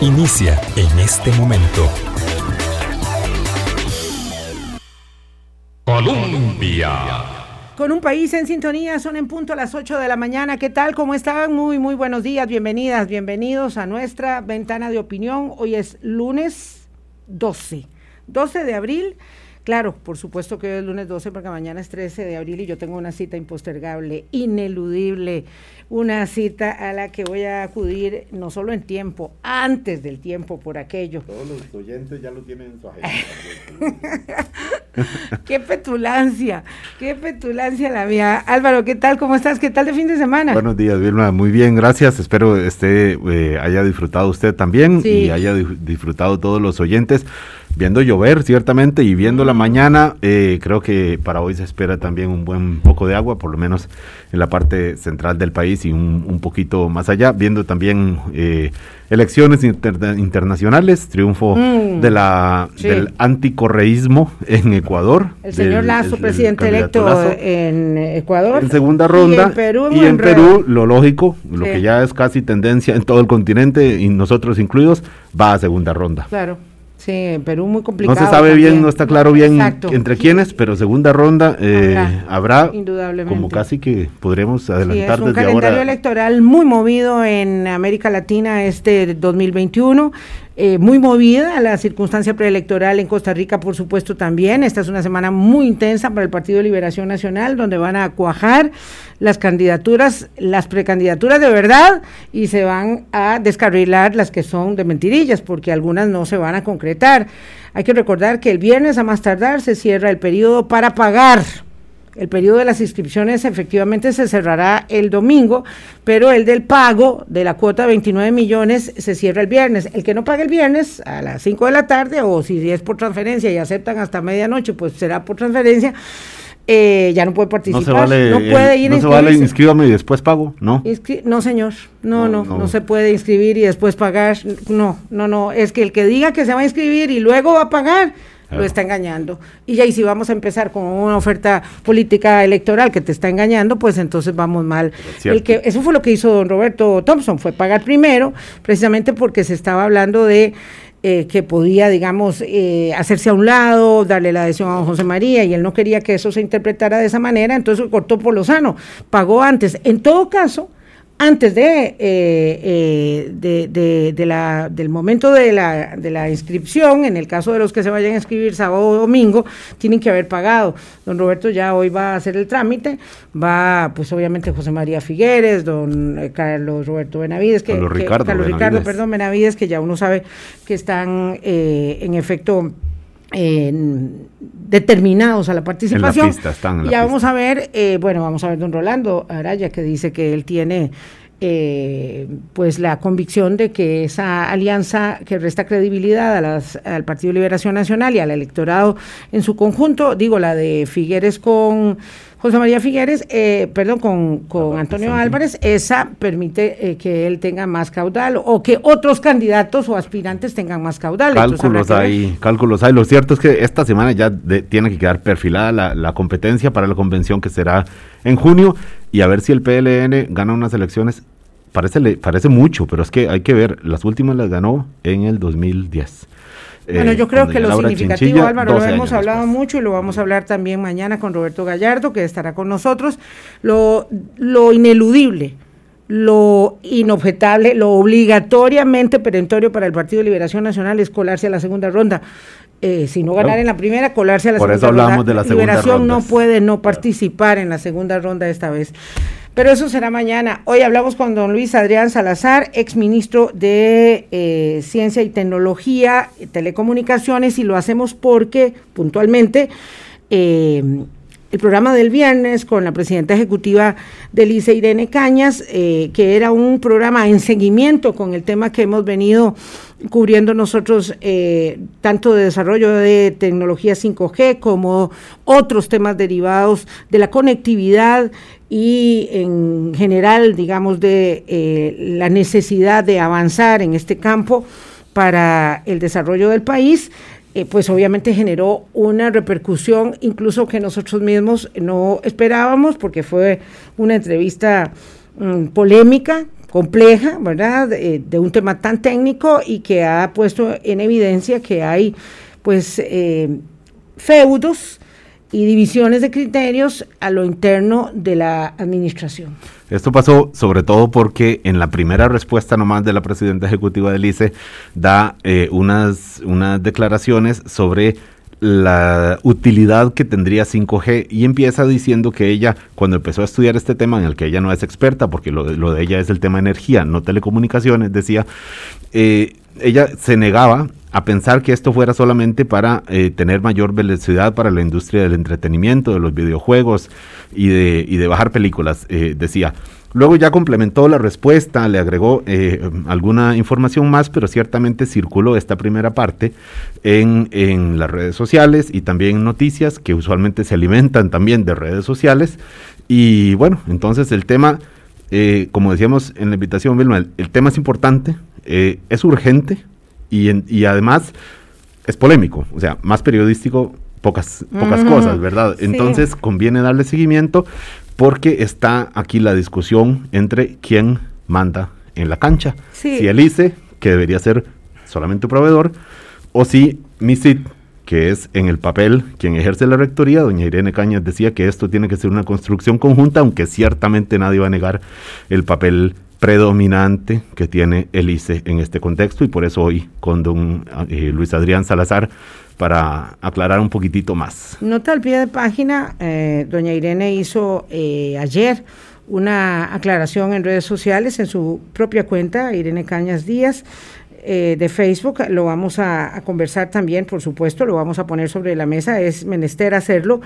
Inicia en este momento. Colombia. Con un país en sintonía, son en punto las 8 de la mañana. ¿Qué tal? ¿Cómo están? Muy, muy buenos días, bienvenidas, bienvenidos a nuestra ventana de opinión. Hoy es lunes 12, 12 de abril Claro, por supuesto que hoy es lunes 12 porque mañana es 13 de abril y yo tengo una cita impostergable, ineludible, una cita a la que voy a acudir no solo en tiempo, antes del tiempo por aquello. Todos los oyentes ya lo tienen en su agenda. qué petulancia, qué petulancia la mía. Álvaro, ¿qué tal? ¿Cómo estás? ¿Qué tal de fin de semana? Buenos días, Vilma. Muy bien, gracias. Espero este eh, haya disfrutado usted también y haya disfrutado todos los oyentes viendo llover ciertamente y viendo la mañana, eh, creo que para hoy se espera también un buen poco de agua, por lo menos en la parte central del país y un, un poquito más allá, viendo también eh, elecciones internacionales, triunfo mm, de la, del anticorreísmo en Ecuador. El señor Lazo, presidente electo en Ecuador. En segunda ronda. Y en Perú, y en Perú lo lógico, lo que ya es casi tendencia en todo el continente y nosotros incluidos, va a segunda ronda. Claro. Sí, en Perú muy complicado. No se sabe bien, no está claro bien entre quiénes, pero segunda ronda eh, habrá, indudablemente. como casi que podremos adelantar sí, es un calendario electoral muy movido en América Latina este 2021. Eh, muy movida la circunstancia preelectoral en Costa Rica, por supuesto, también. Esta es una semana muy intensa para el Partido de Liberación Nacional, donde van a cuajar las candidaturas, las precandidaturas de verdad, y se van a descarrilar las que son de mentirillas, porque algunas no se van a concretar. Hay que recordar que el viernes a más tardar se cierra el periodo para pagar el periodo de las inscripciones efectivamente se cerrará el domingo, pero el del pago de la cuota de 29 millones se cierra el viernes. El que no pague el viernes a las 5 de la tarde o si es por transferencia y aceptan hasta medianoche, pues será por transferencia. Eh, ya no puede participar. No, se vale, no puede ir no se vale inscríbame y después pago, ¿no? no, señor. No, no, no, no, se puede inscribir y después pagar. No, no, no. Es que el que diga que se va a inscribir y luego va a pagar, lo está engañando. Y ya, y si vamos a empezar con una oferta política electoral que te está engañando, pues entonces vamos mal. El que, eso fue lo que hizo don Roberto Thompson, fue pagar primero, precisamente porque se estaba hablando de eh, que podía, digamos, eh, hacerse a un lado, darle la adhesión a don José María, y él no quería que eso se interpretara de esa manera, entonces cortó por lo sano, pagó antes. En todo caso, antes de, eh, eh, de, la, del momento de la, de la inscripción, en el caso de los que se vayan a inscribir sábado o domingo, tienen que haber pagado. Don Roberto ya hoy va a hacer el trámite, va pues obviamente José María Figueres, don eh, Carlos Roberto Benavides, que, Carlos Ricardo, Carlos Ricardo perdón, Benavides, que ya uno sabe que están en efecto determinados a la participación. ya vamos a ver, eh, bueno, vamos a ver don Rolando Araya que dice que él tiene eh, pues la convicción de que esa alianza que resta credibilidad a las, al Partido Liberación Nacional y al electorado en su conjunto, digo la de Figueres con José María Figueres, eh, perdón, con, con Antonio Álvarez, esa permite eh, que él tenga más caudal o que otros candidatos o aspirantes tengan más caudal. Cálculos hay, cálculos hay. Lo cierto es que esta semana ya tiene que quedar perfilada la, la competencia para la convención que será en junio y a ver si el PLN gana unas elecciones. Parece, parece mucho, pero es que hay que ver, las últimas las ganó en el 2010. Bueno, yo creo que lo significativo, Álvaro, lo hemos hablado mucho y lo vamos a hablar también mañana con Roberto Gallardo, que estará con nosotros, lo, lo ineludible, lo inobjetable, lo obligatoriamente perentorio para el Partido de Liberación Nacional es colarse a la segunda ronda. Eh, si no ganar en la primera, colarse a la segunda ronda. Por eso hablamos de la segunda Liberación no puede no participar en la segunda ronda esta vez. Pero eso será mañana. Hoy hablamos con don Luis Adrián Salazar, exministro de eh, Ciencia y Tecnología, Telecomunicaciones, y lo hacemos porque puntualmente eh, el programa del viernes con la presidenta ejecutiva del ICE, Irene Cañas, eh, que era un programa en seguimiento con el tema que hemos venido cubriendo nosotros, tanto de desarrollo de tecnología 5G como otros temas derivados de la conectividad y en general, digamos, de eh, la necesidad de avanzar en este campo para el desarrollo del país, eh, pues obviamente generó una repercusión incluso que nosotros mismos no esperábamos porque fue una entrevista mm, polémica compleja, ¿verdad? de un tema tan técnico y que ha puesto en evidencia que hay, pues, feudos y divisiones de criterios a lo interno de la administración. Esto pasó sobre todo porque en la primera respuesta nomás de la presidenta ejecutiva del ICE da eh, unas, unas declaraciones sobre la utilidad que tendría 5G y empieza diciendo que ella, cuando empezó a estudiar este tema en el que ella no es experta, porque lo, lo de ella es el tema energía, no telecomunicaciones, decía, eh, ella se negaba a pensar que esto fuera solamente para eh, tener mayor velocidad para la industria del entretenimiento, de los videojuegos y de, y de bajar películas, eh, decía. Luego ya complementó la respuesta, le agregó eh, alguna información más, pero ciertamente circuló esta primera parte en, en, las redes sociales y también noticias que usualmente se alimentan también de redes sociales. Y bueno, entonces el tema, como decíamos en la invitación, Vilma, el tema es importante, es urgente, y, además es polémico, o sea, más periodístico, pocas, pocas cosas, ¿verdad? Entonces conviene darle seguimiento porque está aquí la discusión entre quién manda en la cancha. Si el ICE, que debería ser solamente proveedor, o si MISIT, que es en el papel quien ejerce la rectoría, doña Irene Cañas decía que esto tiene que ser una construcción conjunta, aunque ciertamente nadie va a negar el papel predominante que tiene el ICE en este contexto y por eso hoy con don eh, Luis Adrián Salazar para aclarar un poquitito más. Nota al pie de página, eh, doña Irene hizo eh, ayer una aclaración en redes sociales en su propia cuenta, Irene Cañas Díaz, eh, de Facebook, lo vamos a, conversar también, por supuesto, lo vamos a poner sobre la mesa, es menester hacerlo.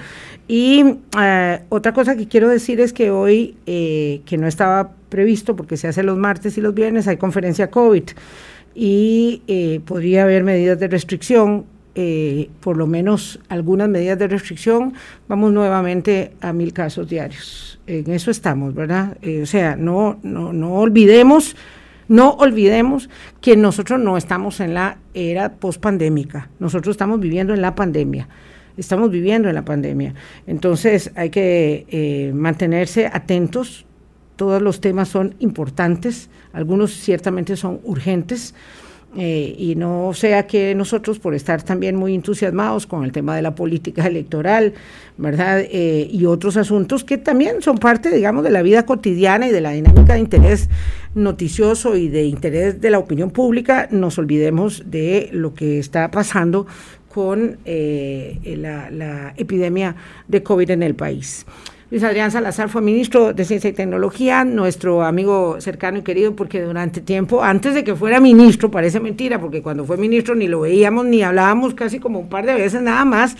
Y eh, otra cosa que quiero decir es que hoy, eh, que no estaba previsto porque se hace los martes y los viernes, hay conferencia COVID y podría haber medidas de restricción. Por lo menos algunas medidas de restricción, vamos nuevamente a mil casos diarios. En eso estamos, ¿verdad? o sea, no, no, no olvidemos no olvidemos que nosotros no estamos en la era pospandémica, nosotros estamos viviendo en la pandemia, estamos viviendo en la pandemia. Entonces hay que eh, mantenerse atentos, todos los temas son importantes, algunos ciertamente son urgentes. Eh, y no sea que nosotros, por estar también muy entusiasmados con el tema de la política electoral, ¿verdad? Eh, y otros asuntos que también son parte, digamos, de la vida cotidiana y de la dinámica de interés noticioso y de interés de la opinión pública, nos olvidemos de lo que está pasando con eh, la, la epidemia de COVID en el país. Luis Adrián Salazar fue ministro de Ciencia y Tecnología, nuestro amigo cercano y querido, porque durante tiempo, antes de que fuera ministro, parece mentira, porque cuando fue ministro ni lo veíamos ni hablábamos casi como un par de veces nada más,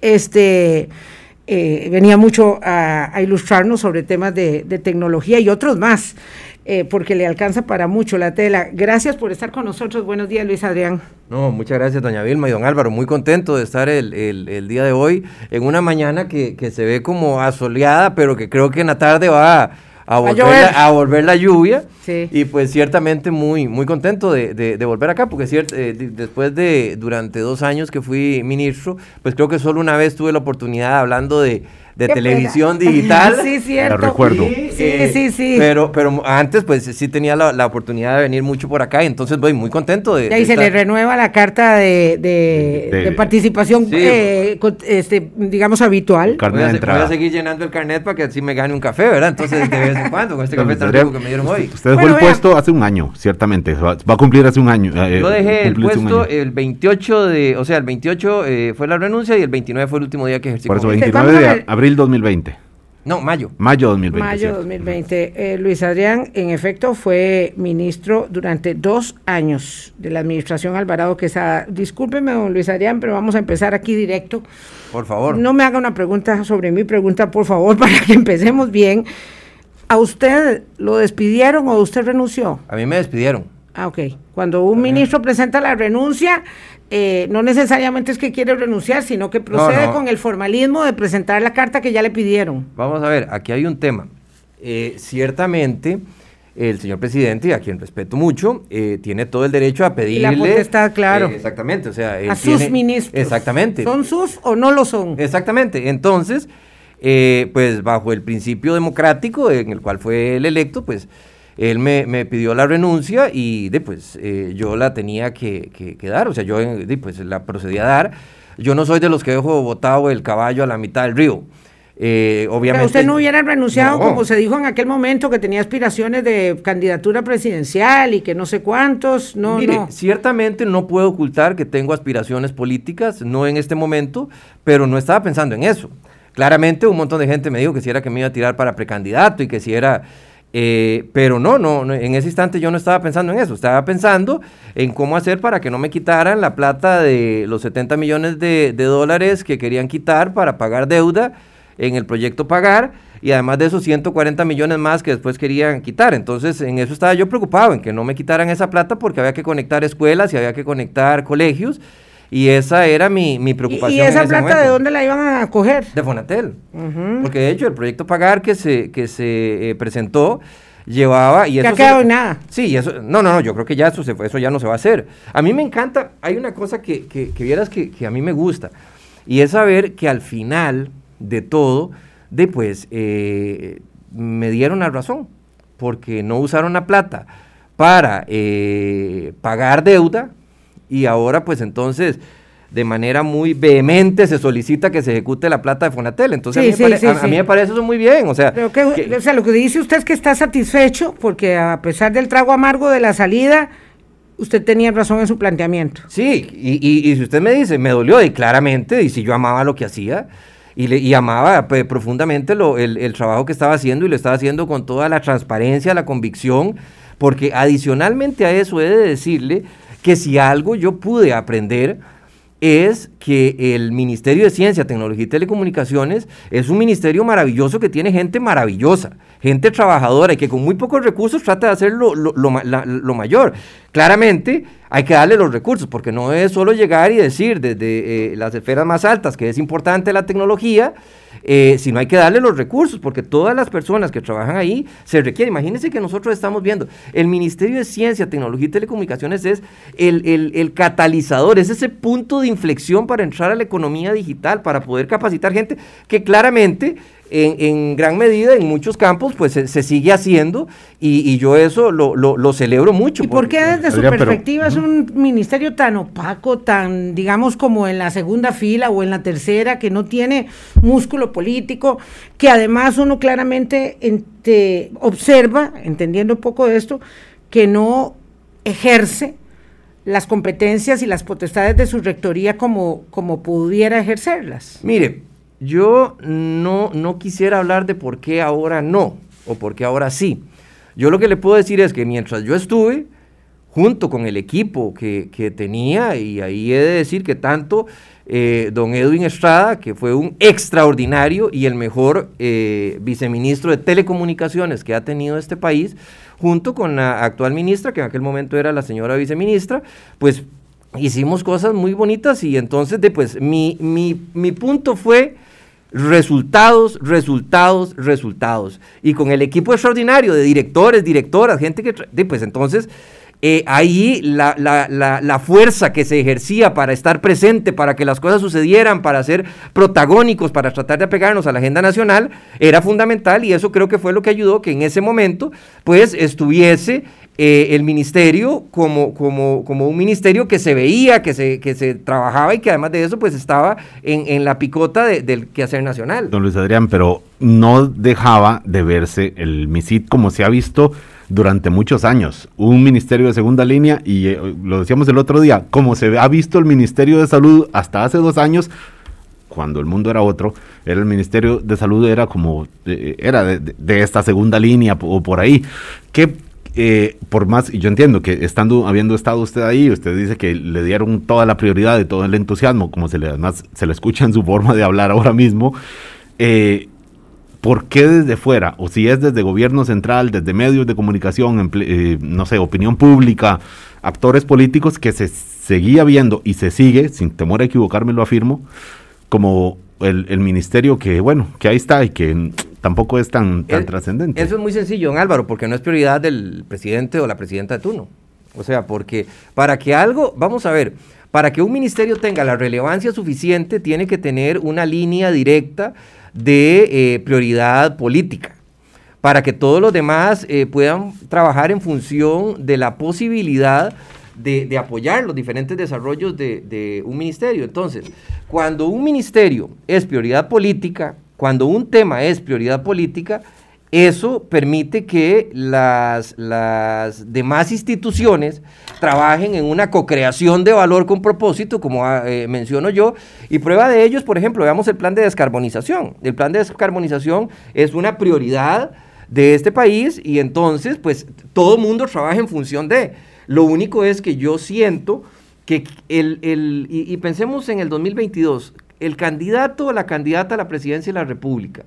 este, eh, venía mucho a, ilustrarnos sobre temas de, de tecnología y otros más. Eh, porque le alcanza para mucho la tela. Gracias por estar con nosotros. Buenos días, Luis Adrián. No, muchas gracias, doña Vilma y don Álvaro. Muy contento de estar el, el, día de hoy en una mañana que, que, se ve como asoleada, pero que creo que en la tarde va a, a, volver, la, a volver, la, lluvia. Sí. Y pues ciertamente muy, muy contento de, de, volver acá, porque ciert, eh, después de durante dos años que fui ministro, pues creo que solo una vez tuve la oportunidad hablando de de televisión digital. sí, cierto. recuerdo. Sí, sí, sí, Pero, pero antes, pues sí tenía la, oportunidad de venir mucho por acá, y entonces voy muy contento de. Y ahí se le renueva la carta de, de, participación, eh, este, digamos, habitual. Voy a, voy a, seguir llenando el carnet para que así me gane un café, ¿verdad? Entonces, de vez en cuando, con este café tan rico que me dieron hoy. Usted dejó el puesto hace un año, ciertamente. Va, a cumplir hace un año. Eh, Yo dejé el puesto el 28 de. O sea, el 28 eh, fue la renuncia y el 29 fue el último día que ejercí. Por eso, 29 de abril 2020. No, mayo. Mayo 2020. Mayo 2020. Eh, Luis Adrián, en efecto, fue ministro durante dos años de la administración Alvarado Quesada. Discúlpeme, don Luis Adrián, pero vamos a empezar aquí directo. Por favor. No me haga una pregunta sobre mi pregunta, por favor, para que empecemos bien. ¿A usted lo despidieron o usted renunció? A mí me despidieron. Ah, ok. Cuando un ministro presenta la renuncia, eh, no necesariamente es que quiere renunciar, sino que procede con el formalismo de presentar la carta que ya le pidieron. Vamos a ver, aquí hay un tema. Eh, ciertamente, el señor presidente, a quien respeto mucho, eh, tiene todo el derecho a pedirle. La está claro. exactamente, o sea. a sus ministros. Exactamente. ¿Son sus o no lo son? Exactamente. Entonces, pues bajo el principio democrático en el cual fue el electo, pues él me, pidió la renuncia y pues, eh, yo la tenía que, dar, o sea, yo pues, la procedí a dar. Yo no soy de los que dejo botado el caballo a la mitad del río. Eh, obviamente, Pero usted no hubiera renunciado, como se dijo en aquel momento, que tenía aspiraciones de candidatura presidencial y que no sé cuántos. No, Mire, ciertamente no puedo ocultar que tengo aspiraciones políticas, no en este momento, pero no estaba pensando en eso. Claramente un montón de gente me dijo que si era que me iba a tirar para precandidato y que si era... Eh, pero no, no, en ese instante yo no estaba pensando en eso, estaba pensando en cómo hacer para que no me quitaran la plata de los 70 millones de, de dólares que querían quitar para pagar deuda en el proyecto Pagar y además de esos 140 millones más que después querían quitar. Entonces, en eso estaba yo preocupado, en que no me quitaran esa plata porque había que conectar escuelas y había que conectar colegios. Y esa era mi, preocupación. ¿Y esa plata de dónde la iban a coger? De Fonatel. Porque de hecho el proyecto Pagar que se, que se eh, presentó llevaba y eso ha quedado nada. Sí, eso no, no, no, yo creo que ya eso, se, eso ya no se va a hacer. A mí me encanta, hay una cosa que, que, vieras que, que, a mí me gusta y es saber que al final de todo, de pues eh, me dieron la razón, porque no usaron la plata para eh, pagar deuda y ahora pues entonces de manera muy vehemente se solicita que se ejecute la plata de Fonatel. Entonces a, mí me parece eso muy bien. O sea, o sea, lo que dice usted es que está satisfecho porque a pesar del trago amargo de la salida, usted tenía razón en su planteamiento. Sí, y, y si usted me dice, me dolió y claramente, y si yo amaba lo que hacía, y, le, amaba pues, profundamente lo, el, el, trabajo que estaba haciendo y lo estaba haciendo con toda la transparencia, la convicción, porque adicionalmente a eso he de decirle que si algo yo pude aprender es que el Ministerio de Ciencia, Tecnología y Telecomunicaciones es un ministerio maravilloso que tiene gente maravillosa, gente trabajadora y que con muy pocos recursos trata de hacer lo, lo, lo mayor. Claramente, hay que darle los recursos, porque no es solo llegar y decir desde eh, las esferas más altas que es importante la tecnología, eh, sino hay que darle los recursos, porque todas las personas que trabajan ahí se requieren. Imagínense que nosotros estamos viendo, el Ministerio de Ciencia, Tecnología y Telecomunicaciones es el, el catalizador, es ese punto de inflexión para entrar a la economía digital, para poder capacitar gente que claramente en, gran medida en muchos campos pues se, sigue haciendo y, yo eso lo, celebro mucho. ¿Y por qué desde su perspectiva es un ministerio tan opaco, tan digamos como en la segunda fila o en la tercera, que no tiene músculo político, que además uno claramente observa, entendiendo un poco de esto, que no ejerce las competencias y las potestades de su rectoría como, como pudiera ejercerlas. Mire, yo no, no quisiera hablar de por qué ahora no o por qué ahora sí. Yo lo que le puedo decir es que mientras yo estuve, junto con el equipo que, tenía, y ahí he de decir que tanto eh, don Edwin Estrada, que fue un extraordinario y el mejor eh, viceministro de telecomunicaciones que ha tenido este país, junto con la actual ministra, que en aquel momento era la señora viceministra, pues hicimos cosas muy bonitas y entonces de, pues mi, mi, mi punto fue resultados, resultados, resultados. Y con el equipo extraordinario de directores, directoras, gente que... Pues entonces... Eh, ahí la, la, la, fuerza que se ejercía para estar presente, para que las cosas sucedieran, para ser protagónicos, para tratar de apegarnos a la agenda nacional, era fundamental y eso creo que fue lo que ayudó que en ese momento pues estuviese eh, el ministerio como, como, como un ministerio que se veía, que se, que se trabajaba y que además de eso pues estaba en, en la picota del quehacer nacional. Don Luis Adrián, pero no dejaba de verse el MISID como se ha visto durante muchos años. Un ministerio de segunda línea y eh, lo decíamos el otro día, como se ha visto el Ministerio de Salud hasta hace dos años, cuando el mundo era otro, era el Ministerio de Salud era como, eh, era de, de, esta segunda línea o por ahí. ¿Qué eh, por más, y yo entiendo que estando, habiendo estado usted ahí, usted dice que le dieron toda la prioridad y todo el entusiasmo, como se le, además se le escucha en su forma de hablar ahora mismo, eh, ¿por qué desde fuera? O si es desde gobierno central, desde medios de comunicación, eh, no sé, opinión pública, actores políticos, que se seguía viendo y se sigue, sin temor a equivocarme lo afirmo, como el, el ministerio que, bueno, que ahí está y que tampoco es tan, tan trascendente. Eso es muy sencillo, don Álvaro, porque no es prioridad del presidente o la presidenta de turno. O sea, porque para que algo, vamos a ver, para que un ministerio tenga la relevancia suficiente, tiene que tener una línea directa de eh, prioridad política. para que todos los demás eh, puedan trabajar en función de la posibilidad de, apoyar los diferentes desarrollos de, un ministerio. Entonces, cuando un ministerio es prioridad política, cuando un tema es prioridad política, eso permite que las, las demás instituciones trabajen en una co-creación de valor con propósito, como ah, eh, menciono yo, y prueba de ello es, por ejemplo, veamos el plan de descarbonización. El plan de descarbonización es una prioridad de este país y entonces, pues, todo mundo trabaja en función de. Lo único es que yo siento que el, el y pensemos en el 2022, el candidato o la candidata a la presidencia de la República,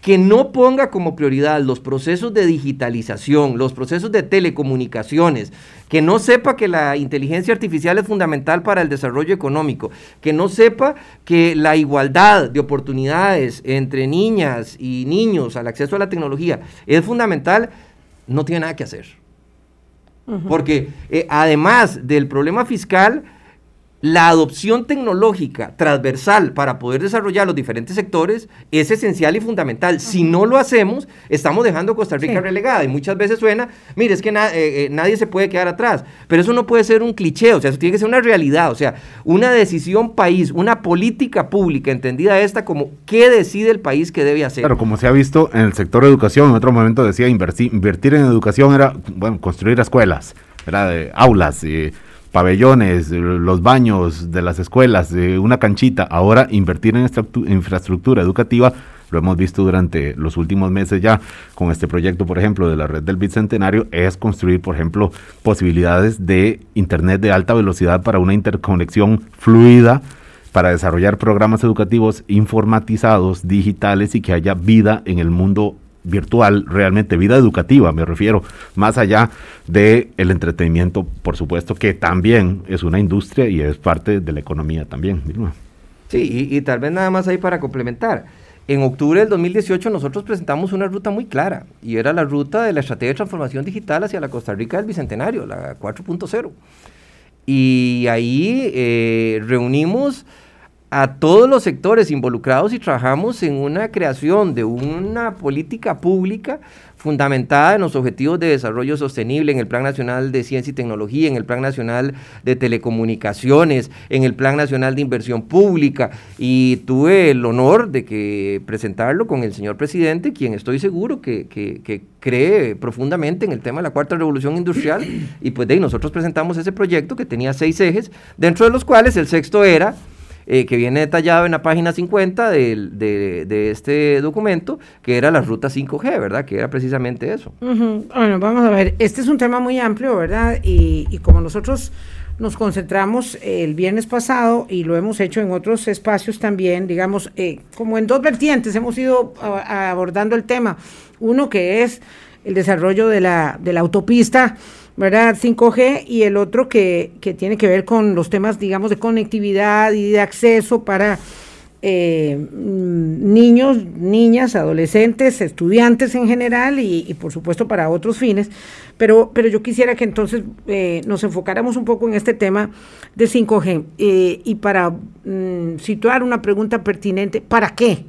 que no ponga como prioridad los procesos de digitalización, los procesos de telecomunicaciones, que no sepa que la inteligencia artificial es fundamental para el desarrollo económico, que no sepa que la igualdad de oportunidades entre niñas y niños al acceso a la tecnología es fundamental, no tiene nada que hacer. Porque eh, además del problema fiscal, la adopción tecnológica transversal para poder desarrollar los diferentes sectores es esencial y fundamental. Si no lo hacemos, estamos dejando a Costa Rica relegada. Y muchas veces suena, mire, es que eh, eh, nadie se puede quedar atrás. Pero eso no puede ser un cliché, o sea, eso tiene que ser una realidad. O sea, una decisión país, una política pública entendida esta como qué decide el país que debe hacer. Claro, como se ha visto en el sector de educación, en otro momento decía invertir, invertir en educación era, bueno, construir escuelas, era de aulas. y pabellones, los baños de las escuelas, una canchita, ahora invertir en esta infraestructura educativa, lo hemos visto durante los últimos meses ya con este proyecto, por ejemplo, de la red del Bicentenario, es construir, por ejemplo, posibilidades de Internet de alta velocidad para una interconexión fluida para desarrollar programas educativos informatizados, digitales y que haya vida en el mundo virtual, realmente vida educativa, me refiero, más allá de el entretenimiento, por supuesto, que también es una industria y es parte de la economía también. Sí, y, tal vez nada más ahí para complementar. En octubre del 2018 nosotros presentamos una ruta muy clara y era la ruta de la estrategia de transformación digital hacia la Costa Rica del Bicentenario, la 4.0. Y ahí eh, reunimos a todos los sectores involucrados y trabajamos en una creación de una política pública fundamentada en los objetivos de desarrollo sostenible, en el Plan Nacional de Ciencia y Tecnología, en el Plan Nacional de Telecomunicaciones, en el Plan Nacional de Inversión Pública, y tuve el honor de que presentarlo con el señor presidente, quien estoy seguro que, que, cree profundamente en el tema de la cuarta revolución industrial, y pues de ahí nosotros presentamos ese proyecto que tenía seis ejes, dentro de los cuales el sexto era eh, que viene detallado en la página 50 de, este documento, que era la ruta 5G, ¿verdad? Que era precisamente eso. Bueno, vamos a ver, este es un tema muy amplio, ¿verdad? Y, y como nosotros nos concentramos el viernes pasado y lo hemos hecho en otros espacios también, digamos, eh, como en dos vertientes hemos ido abordando el tema. Uno que es el desarrollo de la, de la autopista ¿verdad? 5G y el otro que, que, tiene que ver con los temas, digamos, de conectividad y de acceso para eh, mm, niños, niñas, adolescentes, estudiantes en general y, por supuesto para otros fines. Pero, pero yo quisiera que entonces eh, nos enfocáramos un poco en este tema de 5G eh, y para mm, situar una pregunta pertinente, ¿para qué?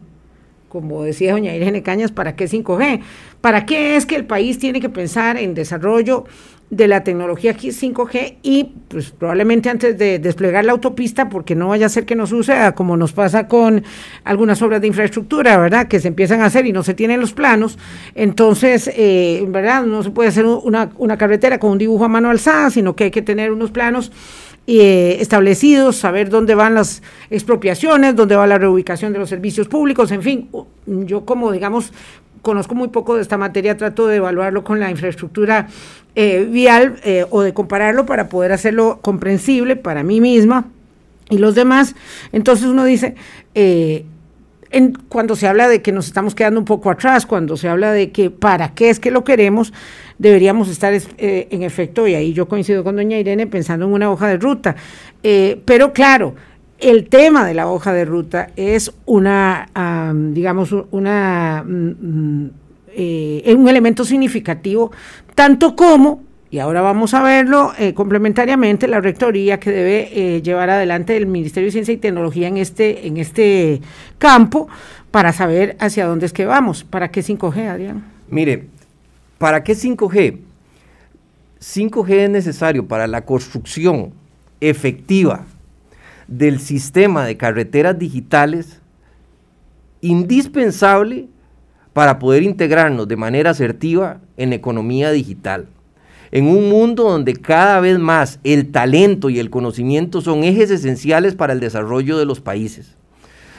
como decía doña Irene Cañas, ¿para qué 5G? ¿Para qué es que el país tiene que pensar en desarrollo de la tecnología 5G y pues probablemente antes de desplegar la autopista, porque no vaya a ser que nos suceda como nos pasa con algunas obras de infraestructura, ¿verdad? Que se empiezan a hacer y no se tienen los planos, entonces, eh, ¿verdad? No se puede hacer una, una carretera con un dibujo a mano alzada, sino que hay que tener unos planos eh, establecidos, saber dónde van las expropiaciones, dónde va la reubicación de los servicios públicos, en fin, yo como digamos conozco muy poco de esta materia, trato de evaluarlo con la infraestructura eh, vial eh, o de compararlo para poder hacerlo comprensible para mí misma y los demás. Entonces uno dice, eh, en, cuando se habla de que nos estamos quedando un poco atrás, cuando se habla de que para qué es que lo queremos, deberíamos estar en efecto, y ahí yo coincido con doña Irene, pensando en una hoja de ruta. pero claro, el tema de la hoja de ruta es una, digamos, mm, mm, eh, un elemento significativo, tanto como, y ahora vamos a verlo eh, complementariamente, la rectoría que debe eh, llevar adelante el Ministerio de Ciencia y Tecnología en este, en este campo para saber hacia dónde es que vamos. ¿Para qué 5G, Adrián? Mire, ¿para qué 5G? 5G es necesario para la construcción efectiva del sistema de carreteras digitales indispensable para poder integrarnos de manera asertiva en economía digital. En un mundo donde cada vez más el talento y el conocimiento son ejes esenciales para el desarrollo de los países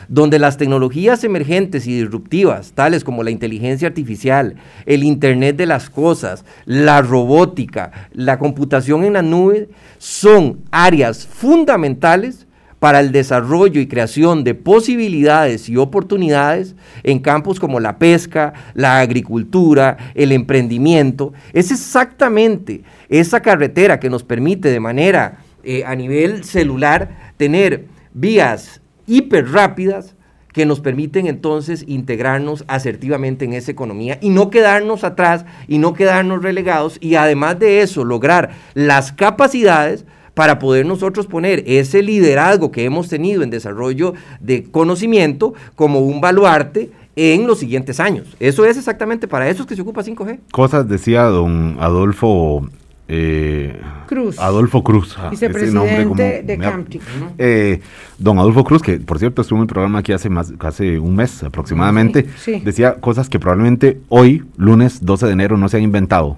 donde las tecnologías emergentes y disruptivas, tales como la inteligencia artificial, el Internet de las Cosas, la robótica, la computación en la nube, son áreas fundamentales para el desarrollo y creación de posibilidades y oportunidades en campos como la pesca, la agricultura, el emprendimiento. Es exactamente esa carretera que nos permite de manera eh, a nivel celular tener vías hiper rápidas que nos permiten entonces integrarnos asertivamente en esa economía y no quedarnos atrás y no quedarnos relegados y además de eso lograr las capacidades para poder nosotros poner ese liderazgo que hemos tenido en desarrollo de conocimiento como un baluarte en los siguientes años. Eso es exactamente para eso es que se ocupa 5G. Cosas decía don Adolfo eh, Cruz. Adolfo Cruz. Ah, Vicepresidente de Camtic. Eh, don Adolfo Cruz, que por cierto estuvo en el programa aquí hace, más, hace un mes aproximadamente, decía cosas que probablemente hoy, lunes 12 de enero, no se han inventado,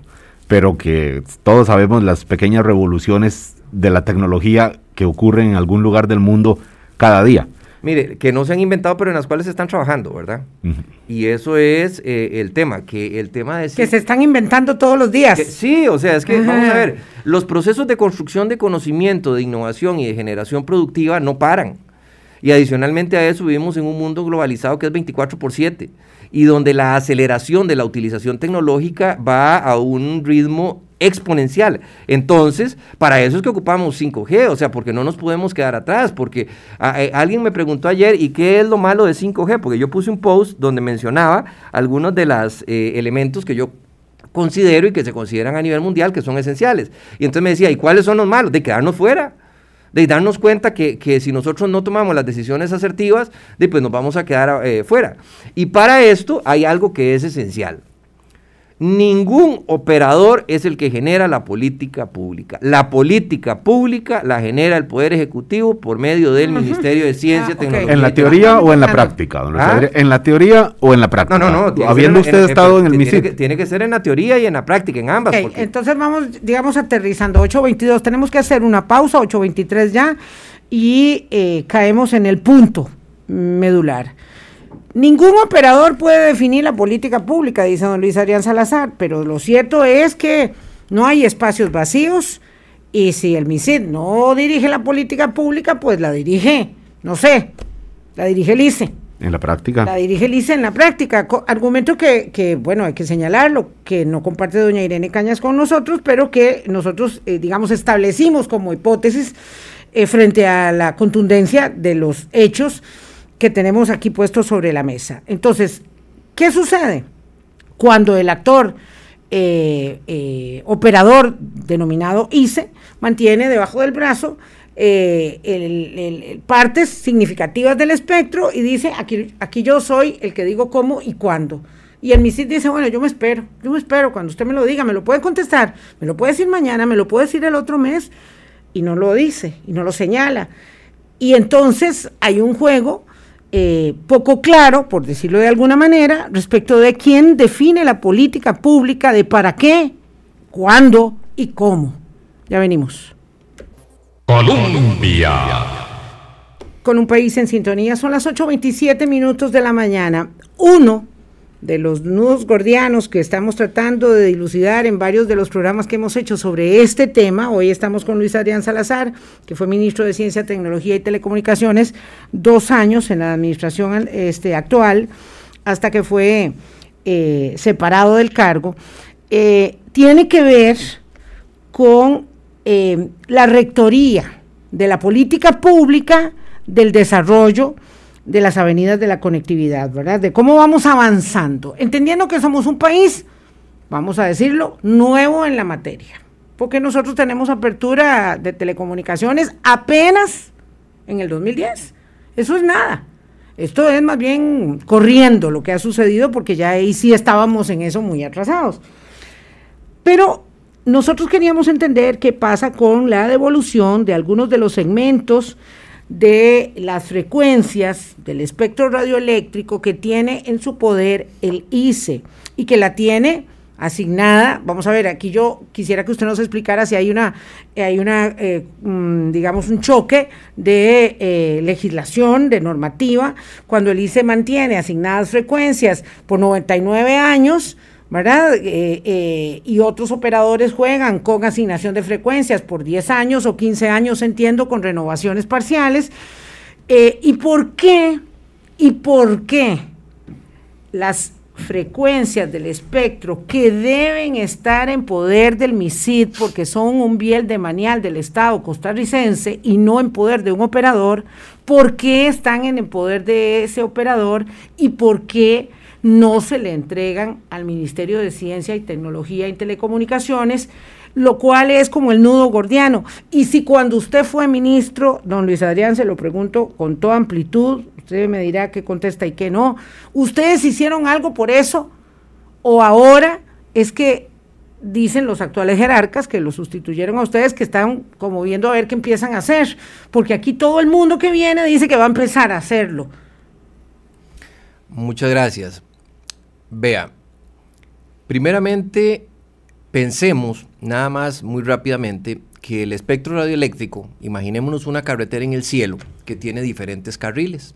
pero que todos sabemos las pequeñas revoluciones de la tecnología que ocurren en algún lugar del mundo cada día. Mire, que no se han inventado, pero en las cuales se están trabajando, ¿verdad? Y eso es eh, el tema, que el tema es... Que se están inventando todos los días. sí, o sea, es que, vamos a ver, los procesos de construcción de conocimiento, de innovación y de generación productiva no paran. Y adicionalmente a eso vivimos en un mundo globalizado que es 24 por 7 y donde la aceleración de la utilización tecnológica va a un ritmo exponencial. Entonces, para eso es que ocupamos 5G, o sea, porque no nos podemos quedar atrás, porque eh, alguien me preguntó ayer, ¿y qué es lo malo de 5G? Porque yo puse un post donde mencionaba algunos de los eh, elementos que yo considero y que se consideran a nivel mundial que son esenciales. Y entonces me decía, ¿y cuáles son los malos? De quedarnos fuera de darnos cuenta que, si nosotros no tomamos las decisiones asertivas, de, pues nos vamos a quedar eh, fuera. Y para esto hay algo que es esencial. Ningún operador es el que genera la política pública. La política pública la genera el Poder Ejecutivo por medio del Ministerio de Ciencia, ah, Tecnología. ¿En la teoría o en la práctica? ¿Ah? ¿En la teoría o en la práctica? No, no, no. Habiendo usted estado en el MISIT. Tiene que, ser en la teoría y en la práctica, en ambas. Entonces vamos, digamos, aterrizando. 8.22, tenemos que hacer una pausa, 8.23 ya, y eh, caemos en el punto medular. Ningún operador puede definir la política pública, dice don Luis Adrián Salazar, pero lo cierto es que no hay espacios vacíos y si el MISID no dirige la política pública, pues la dirige, no sé, la dirige el ICE. En la práctica. La dirige el ICE en la práctica. argumento que, que, bueno, hay que señalarlo, que no comparte doña Irene Cañas con nosotros, pero que nosotros, eh, digamos, establecimos como hipótesis eh, frente a la contundencia de los hechos que tenemos aquí puesto sobre la mesa. Entonces, ¿qué sucede? Cuando el actor eh, eh, operador denominado ICE mantiene debajo del brazo eh, partes significativas del espectro y dice, aquí, aquí yo soy el que digo cómo y cuándo. Y el MISID dice, bueno, yo me espero, yo me espero, cuando usted me lo diga, me lo puede contestar, me lo puede decir mañana, me lo puede decir el otro mes, y no lo dice, y no lo señala. Y entonces hay un juego eh, poco claro, por decirlo de alguna manera, respecto de quién define la política pública de para qué, cuándo y cómo. Ya venimos. Colombia. Con un país en sintonía, son las 8.27 minutos de la mañana. Uno de los nudos gordianos que estamos tratando de dilucidar en varios de los programas que hemos hecho sobre este tema. Hoy estamos con Luis Adrián Salazar, que fue ministro de Ciencia, Tecnología y Telecomunicaciones, dos años en la administración este, actual, hasta que fue eh, separado del cargo. Eh, tiene que ver con eh, la rectoría de la política pública del desarrollo de las avenidas de la conectividad, ¿verdad? De cómo vamos avanzando, entendiendo que somos un país, vamos a decirlo, nuevo en la materia, porque nosotros tenemos apertura de telecomunicaciones apenas en el 2010. Eso es nada. Esto es más bien corriendo lo que ha sucedido porque ya ahí sí estábamos en eso muy atrasados. Pero nosotros queríamos entender qué pasa con la devolución de algunos de los segmentos de las frecuencias del espectro radioeléctrico que tiene en su poder el ICE y que la tiene asignada. Vamos a ver, aquí yo quisiera que usted nos explicara si hay una, hay una eh, mm, digamos, un choque de eh, legislación, de normativa, cuando el ICE mantiene asignadas frecuencias por 99 años ¿verdad? Eh, eh, y otros operadores juegan con asignación de frecuencias por 10 años o 15 años, entiendo, con renovaciones parciales. Eh, ¿Y por qué? ¿Y por qué las frecuencias del espectro que deben estar en poder del MISID porque son un biel de manial del Estado costarricense y no en poder de un operador, ¿por qué están en el poder de ese operador y por qué no se le entregan al Ministerio de Ciencia y Tecnología y Telecomunicaciones, lo cual es como el nudo gordiano. Y si cuando usted fue ministro, don Luis Adrián, se lo pregunto con toda amplitud, usted me dirá qué contesta y qué no, ¿ustedes hicieron algo por eso? ¿O ahora es que dicen los actuales jerarcas que lo sustituyeron a ustedes, que están como viendo a ver qué empiezan a hacer? Porque aquí todo el mundo que viene dice que va a empezar a hacerlo. Muchas gracias. Vea, primeramente pensemos, nada más muy rápidamente, que el espectro radioeléctrico, imaginémonos una carretera en el cielo que tiene diferentes carriles.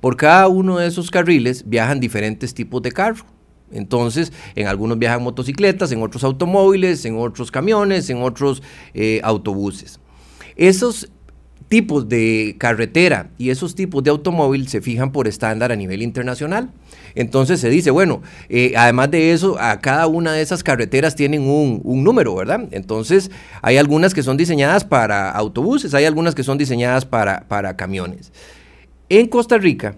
Por cada uno de esos carriles viajan diferentes tipos de carro. Entonces, en algunos viajan motocicletas, en otros automóviles, en otros camiones, en otros eh, autobuses. Esos tipos de carretera y esos tipos de automóvil se fijan por estándar a nivel internacional. Entonces se dice, bueno, eh, además de eso, a cada una de esas carreteras tienen un, número, ¿verdad? Entonces hay algunas que son diseñadas para autobuses, hay algunas que son diseñadas para, para camiones. En Costa Rica,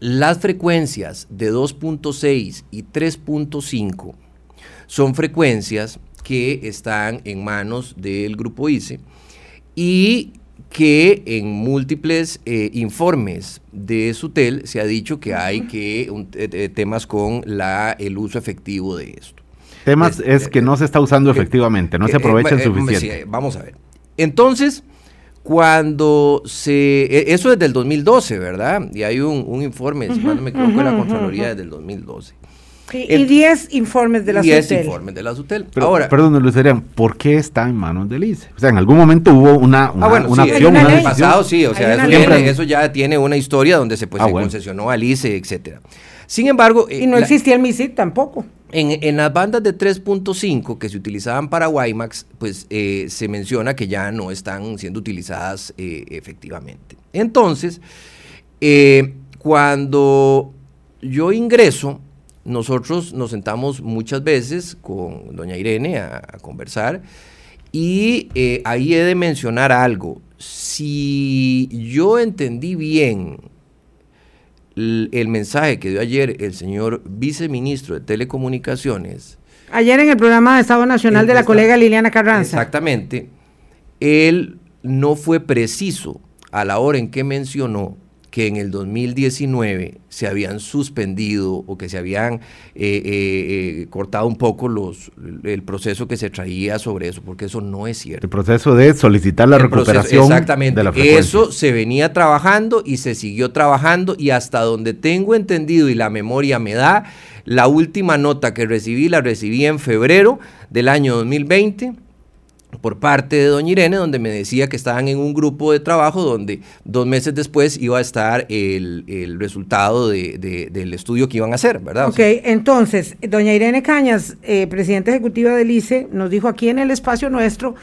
las frecuencias de 2.6 y 3.5 son frecuencias que están en manos del grupo ICE y que en múltiples eh, informes de SUTEL se ha dicho que hay que eh, eh, temas con la, el uso efectivo de esto. Temas es, que no se está usando efectivamente, no se aprovechan suficiente. vamos a ver. Entonces, cuando se... Eso es del 2012, ¿verdad? Y hay un, informe, si no me equivoco, de la Contraloría desde el 2012 y 10 informes de la SUTEL. 10 informes de la SUTEL. Pero, Ahora, perdón, Luis ¿por qué está en manos del ICE? O sea, en algún momento hubo una, una, ah, bueno, una acción. en el pasado sí, o sea, eso, ya tiene una historia donde se, pues, ah, concesionó al ICE, etcétera. Sin embargo... Eh, y no existía el MISIC tampoco. En, en, las bandas de 3.5 que se utilizaban para WiMAX, pues eh, se menciona que ya no están siendo utilizadas eh, efectivamente. Entonces, cuando yo ingreso nosotros nos sentamos muchas veces con doña Irene a, conversar y eh, ahí he de mencionar algo. Si yo entendí bien el, mensaje que dio ayer el señor viceministro de Telecomunicaciones, Ayer en el programa de Estado Nacional de la colega Liliana Carranza. Exactamente. Él no fue preciso a la hora en que mencionó que en el 2019 se habían suspendido o que se habían eh, eh, eh, cortado un poco los, el proceso que se traía sobre eso, porque eso no es cierto. El proceso de solicitar la recuperación exactamente, de la Eso se venía trabajando y se siguió trabajando y hasta donde tengo entendido y la memoria me da, la última nota que recibí la recibí en febrero del año 2020 por parte de doña Irene, donde me decía que estaban en un grupo de trabajo donde dos meses después iba a estar el, resultado del estudio que iban a hacer, ¿verdad? Ok, entonces, doña Irene Cañas, eh, presidenta ejecutiva del ICE, nos dijo aquí en el espacio nuestro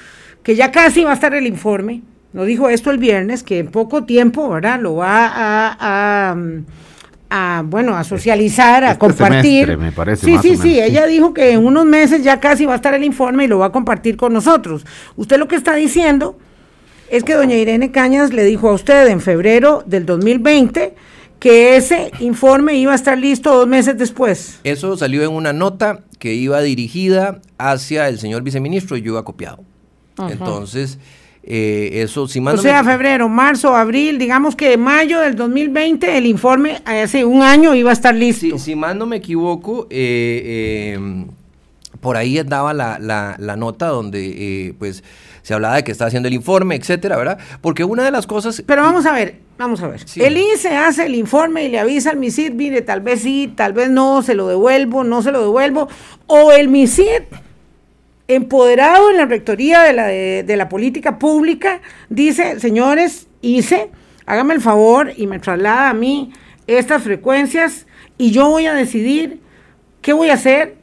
que ya casi va a estar el informe, nos dijo esto el viernes, que en poco tiempo, ¿verdad? Lo va a a bueno a socializar, a este compartir. me parece, sí, sí, sí. Ella dijo que en unos meses ya casi va a estar el informe y lo va a compartir con nosotros. Usted lo que está diciendo es que doña Irene Cañas le dijo a usted en febrero del 2020 que ese informe iba a estar listo dos meses después. Eso salió en una nota que iba dirigida hacia el señor viceministro y yo iba copiado. Entonces, Eh, eso, si O sea, febrero, marzo, abril, digamos que mayo del 2020 el informe hace un año iba a estar listo. Si, más no me equivoco, eh, em, por ahí daba la, la, nota donde eh, pues se hablaba de que estaba haciendo el informe, etcétera, ¿verdad? Porque una de las cosas... Pero vamos a ver, vamos a ver. El ICE hace el informe y le avisa al MISID, mire, tal vez sí, tal vez no, se lo devuelvo, no se lo devuelvo. O el MISID empoderado en la rectoría de la, de, la política pública, dice, señores, hice, hágame el favor y me traslada a mí estas frecuencias y yo voy a decidir qué voy a hacer,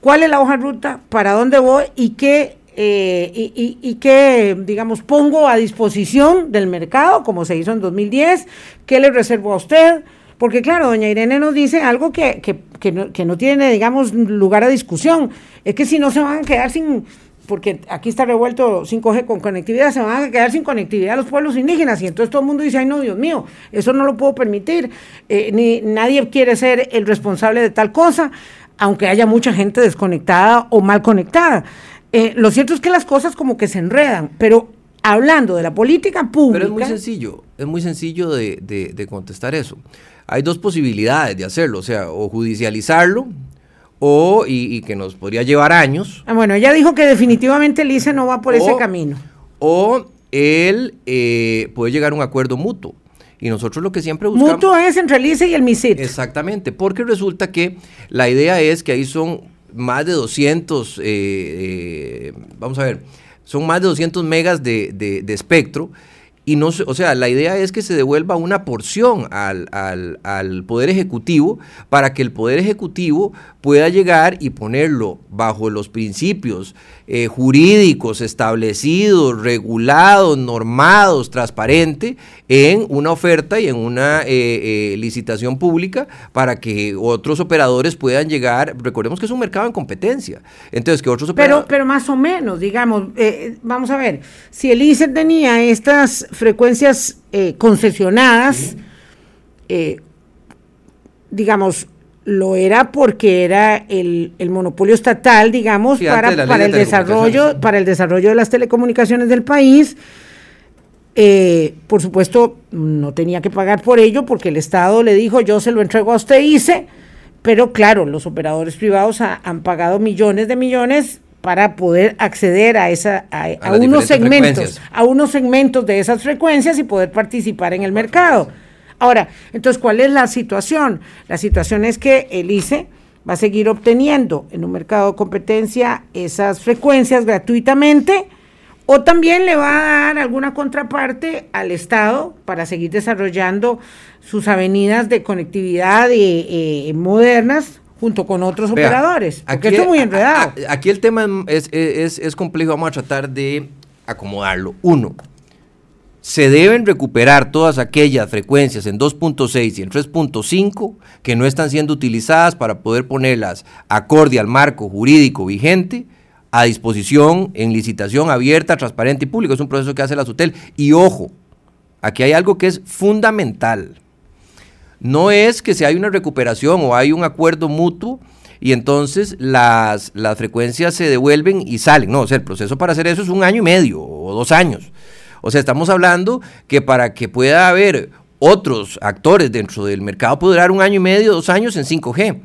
cuál es la hoja de ruta, para dónde voy y qué, eh, y, y, qué, digamos, pongo a disposición del mercado, como se hizo en 2010, qué le reservo a usted, porque claro, doña Irene nos dice algo que, que, que, no, que no tiene, digamos, lugar a discusión. Es que si no se van a quedar sin, porque aquí está revuelto 5G con conectividad, se van a quedar sin conectividad los pueblos indígenas y entonces todo el mundo dice, ay no, Dios mío, eso no lo puedo permitir, eh, ni nadie quiere ser el responsable de tal cosa, aunque haya mucha gente desconectada o mal conectada. Eh, lo cierto es que las cosas como que se enredan, pero hablando de la política pública... Pero es muy sencillo, es muy sencillo de, de contestar eso hay dos posibilidades de hacerlo, o sea, o judicializarlo o y, que nos podría llevar años. Ah, bueno, ella dijo que definitivamente el ICE no va por ese camino. O él eh, puede llegar a un acuerdo mutuo. Y nosotros lo que siempre buscamos... Mutuo es entre el ICE y el MISIT. Exactamente, porque resulta que la idea es que ahí son más de 200, eh, eh, vamos a ver, son más de 200 megas de, de espectro y no, o sea, la idea es que se devuelva una porción al, al, al, Poder Ejecutivo para que el Poder Ejecutivo pueda llegar y ponerlo bajo los principios eh, jurídicos establecidos, regulados, normados, transparente, en una oferta y en una eh, eh, licitación pública para que otros operadores puedan llegar. Recordemos que es un mercado en competencia. Entonces, que otros operadores... Pero, pero más o menos, digamos, vamos a ver, si el ICE tenía estas frecuencias concesionadas, digamos, lo era porque era el, monopolio estatal, digamos, para, para el desarrollo, para el desarrollo de las telecomunicaciones del país. Eh, por supuesto, no tenía que pagar por ello porque el Estado le dijo, yo se lo entrego a usted, hice, pero claro, los operadores privados han pagado millones de millones para poder acceder a esa a, unos segmentos, a unos segmentos de esas frecuencias y poder participar en el mercado. Ahora, entonces, ¿cuál es la situación? La situación es que el ICE va a seguir obteniendo en un mercado de competencia esas frecuencias gratuitamente o también le va a dar alguna contraparte al Estado para seguir desarrollando sus avenidas de conectividad eh, modernas junto con otros operadores. Porque esto es muy enredado. aquí el tema es, es, es complejo, vamos a tratar de acomodarlo. Uno, se deben recuperar todas aquellas frecuencias en 2.6 y en 3.5 que no están siendo utilizadas para poder ponerlas acorde al marco jurídico vigente a disposición en licitación abierta, transparente y pública. Es un proceso que hace la SUTEL. Y ojo, aquí hay algo que es fundamental. No es que si hay una recuperación o hay un acuerdo mutuo y entonces las, las frecuencias se devuelven y salen. No, o sea, el proceso para hacer eso es un año y medio o dos años. O sea, estamos hablando que para que pueda haber otros actores dentro del mercado puede durar un año y medio, dos años en 5G.